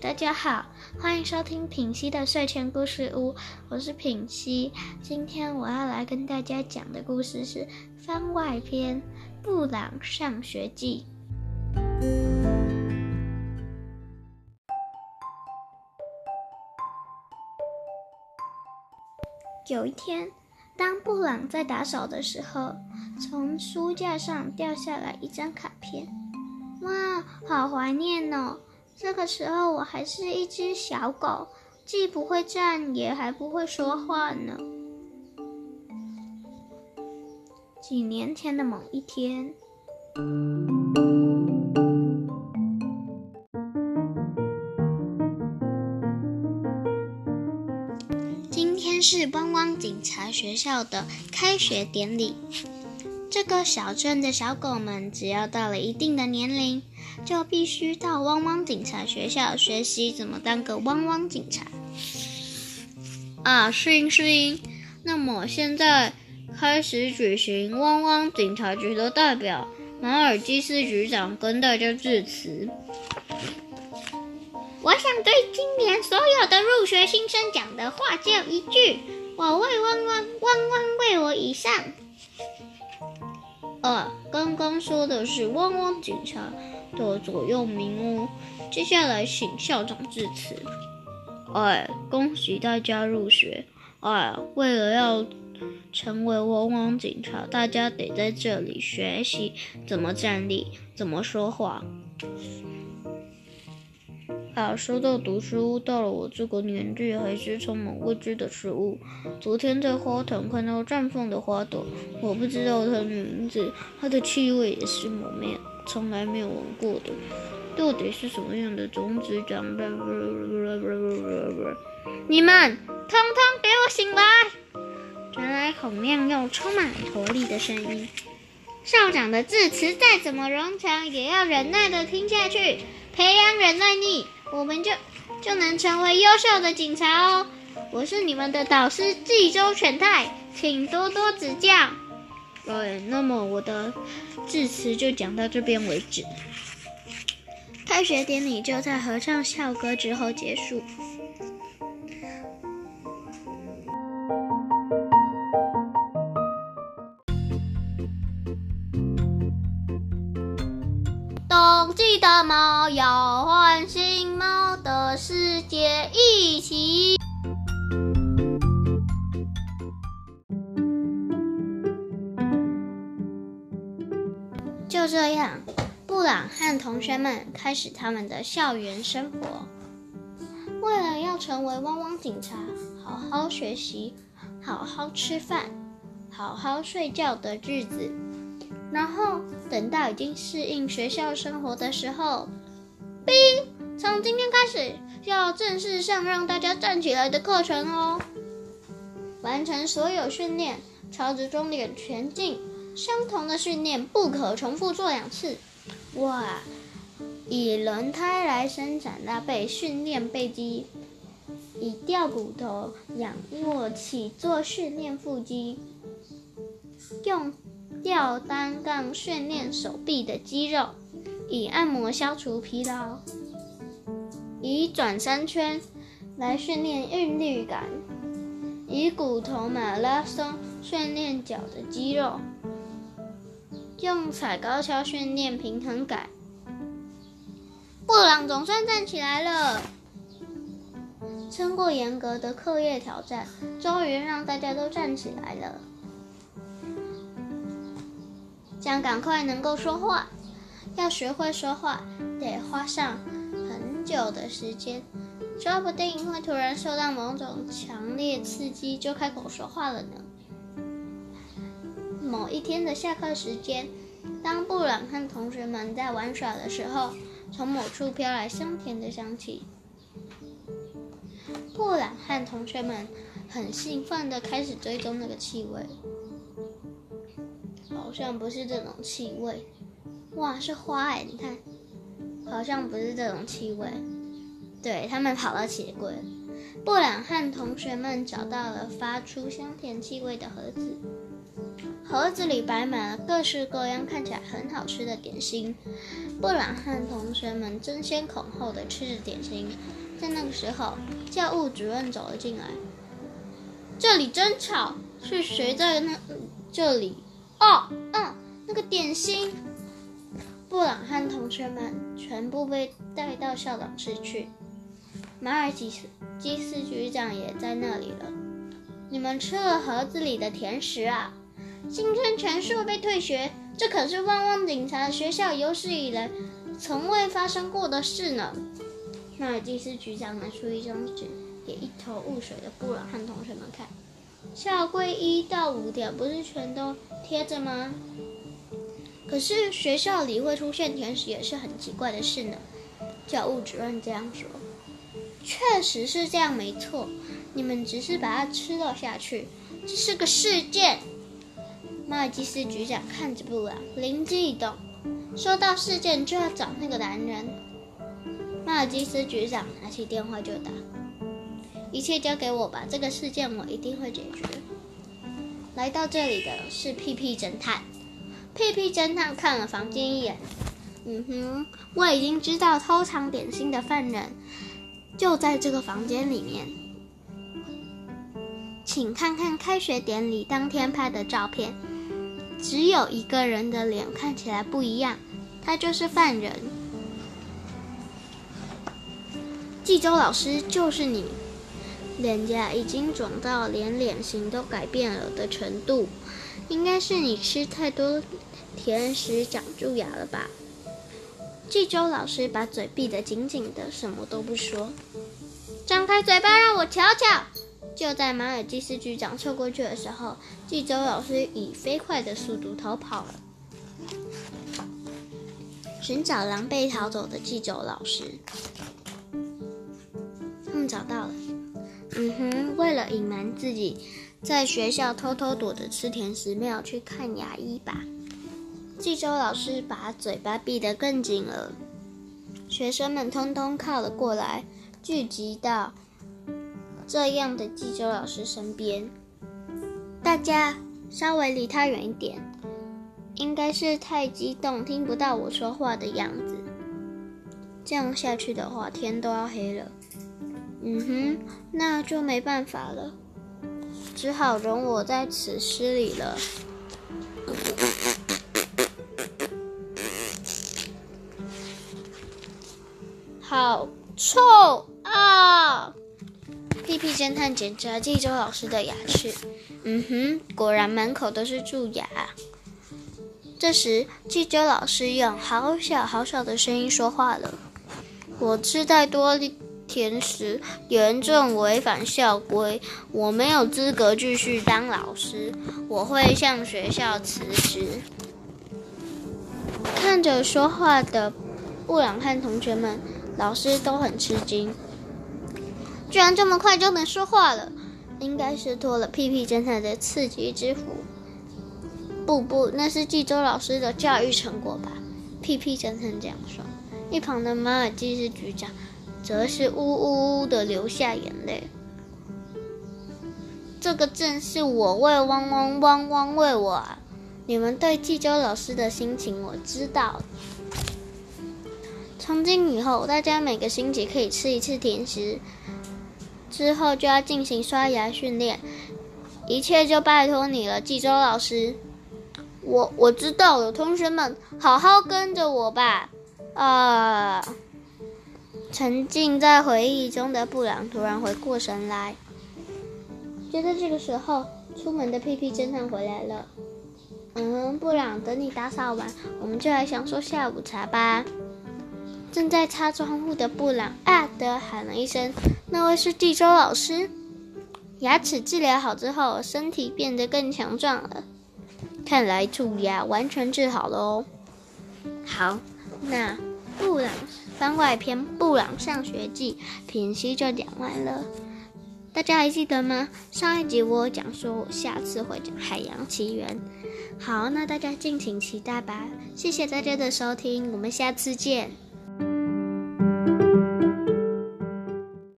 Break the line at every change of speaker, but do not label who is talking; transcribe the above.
大家好，欢迎收听品熙的睡前故事屋，我是品熙。今天我要来跟大家讲的故事是番外篇《布朗上学记》。有一天，当布朗在打扫的时候，从书架上掉下来一张卡片。哇，好怀念哦！这个时候我还是一只小狗，既不会站，也还不会说话呢。几年前的某一天，今天是汪汪警察学校的开学典礼。这个小镇的小狗们，只要到了一定的年龄，就必须到汪汪警察学校学习怎么当个汪汪警察。啊，是音是音。那么现在开始举行汪汪警察局的代表马尔基斯局长跟大家致辞。我想对今年所有的入学新生讲的话就一句：我为汪汪，汪汪为我以上。刚刚说的是汪汪警察的左右铭哦。接下来请校长致辞。哎，恭喜大家入学！哎，为了要成为汪汪警察，大家得在这里学习怎么站立，怎么说话。啊，说到读书，到了我这个年纪，还是充满未知的事物。昨天在花坛看到绽放的花朵，我不知道它的名字，它的气味也是我们从来没有闻过的。到底是什么样的种子长大？你们，通通给我醒来！传来洪亮又充满活力的声音。校长的致辞再怎么冗长，也要忍耐的听下去，培养忍耐力。我们就就能成为优秀的警察哦！我是你们的导师济州犬太，请多多指教。对，那么我的致辞就讲到这边为止。开学典礼就在合唱校歌之后结束。冬季的猫要唤醒。世界一起。就这样，布朗和同学们开始他们的校园生活。为了要成为汪汪警察，好好学习，好好吃饭，好好睡觉的日子。然后等到已经适应学校生活的时候，，B，从今天开始。要正式上让大家站起来的课程哦！完成所有训练，朝着终点前进。相同的训练不可重复做两次。哇！以轮胎来伸展拉背训练背肌，以吊骨头仰卧起坐训练腹肌，用吊单杠训练手臂的肌肉，以按摩消除疲劳。以转三圈来训练韵律感，以骨头马拉松训练脚的肌肉，用踩高跷训练平衡感。布朗总算站起来了，撑过严格的课业挑战，终于让大家都站起来了。想赶快能够说话，要学会说话，得花上很。久的时间，说不定会突然受到某种强烈刺激，就开口说话了呢。某一天的下课时间，当布朗和同学们在玩耍的时候，从某处飘来香甜的香气。布朗和同学们很兴奋的开始追踪那个气味，好像不是这种气味，哇，是花哎，你看。好像不是这种气味，对他们跑到鞋柜，布朗和同学们找到了发出香甜气味的盒子。盒子里摆满了各式各样看起来很好吃的点心。布朗和同学们争先恐后的吃着点心。在那个时候，教务主任走了进来。这里真吵，是谁在那这里？哦，嗯，那个点心。布朗和同学们全部被带到校长室去。马尔基斯基斯局长也在那里了。你们吃了盒子里的甜食啊？今天全数被退学，这可是汪汪警察学校有史以来从未发生过的事呢。马尔基斯局长拿出一张纸，给一头雾水的布朗和同学们看。校规一到五点不是全都贴着吗？可是学校里会出现甜食也是很奇怪的事呢。教务主任这样说。确实是这样，没错。你们只是把它吃了下去，这是个事件。马尔基斯局长看着布朗，灵机一动，说到事件就要找那个男人。马尔基斯局长拿起电话就打：“一切交给我吧，这个事件我一定会解决。”来到这里的是屁屁侦探。屁屁侦探看了房间一眼，嗯哼，我已经知道偷藏点心的犯人。就在这个房间里面，请看看开学典礼当天拍的照片，只有一个人的脸看起来不一样，他就是犯人。冀州老师就是你，脸颊已经肿到连脸型都改变了的程度，应该是你吃太多甜食长蛀牙了吧？冀州老师把嘴闭得紧紧的，什么都不说。张开嘴巴，让我瞧瞧。就在马尔基斯局长凑过去的时候，冀州老师以飞快的速度逃跑了。寻找狼狈逃走的冀州老师，他们找到了。嗯哼，为了隐瞒自己在学校偷偷躲着吃甜食，没有去看牙医吧。冀州老师把嘴巴闭得更紧了，学生们通通靠了过来，聚集到这样的冀州老师身边。大家稍微离他远一点，应该是太激动听不到我说话的样子。这样下去的话，天都要黑了。嗯哼，那就没办法了，只好容我在此失礼了。好臭啊！屁屁侦探检查冀州老师的牙齿，嗯哼，果然满口都是蛀牙。这时，冀州老师用好小好小的声音说话了：“我吃太多甜食，严重违反校规，我没有资格继续当老师，我会向学校辞职。”看着说话的布朗汉同学们。老师都很吃惊，居然这么快就能说话了，应该是脱了屁屁侦探的刺激之福。不不，那是冀州老师的教育成果吧？屁屁侦探这样说。一旁的马尔济斯局长则是呜呜呜的流下眼泪。这个正是我为汪汪汪汪为我，你们对冀州老师的心情我知道。从今以后，大家每个星期可以吃一次甜食，之后就要进行刷牙训练，一切就拜托你了，冀州老师。我我知道了，同学们，好好跟着我吧。啊！沉浸在回忆中的布朗突然回过神来，就在这个时候，出门的屁屁侦探回来了。嗯，布朗，等你打扫完，我们就来享受下午茶吧。正在擦窗户的布朗啊的喊了一声：“那位是地州老师。”牙齿治疗好之后，身体变得更强壮了。看来蛀牙完全治好了哦。好，那布朗番外篇《布朗上学记》品析就讲完了。大家还记得吗？上一集我讲说我下次会讲《海洋奇缘》。好，那大家敬请期待吧。谢谢大家的收听，我们下次见。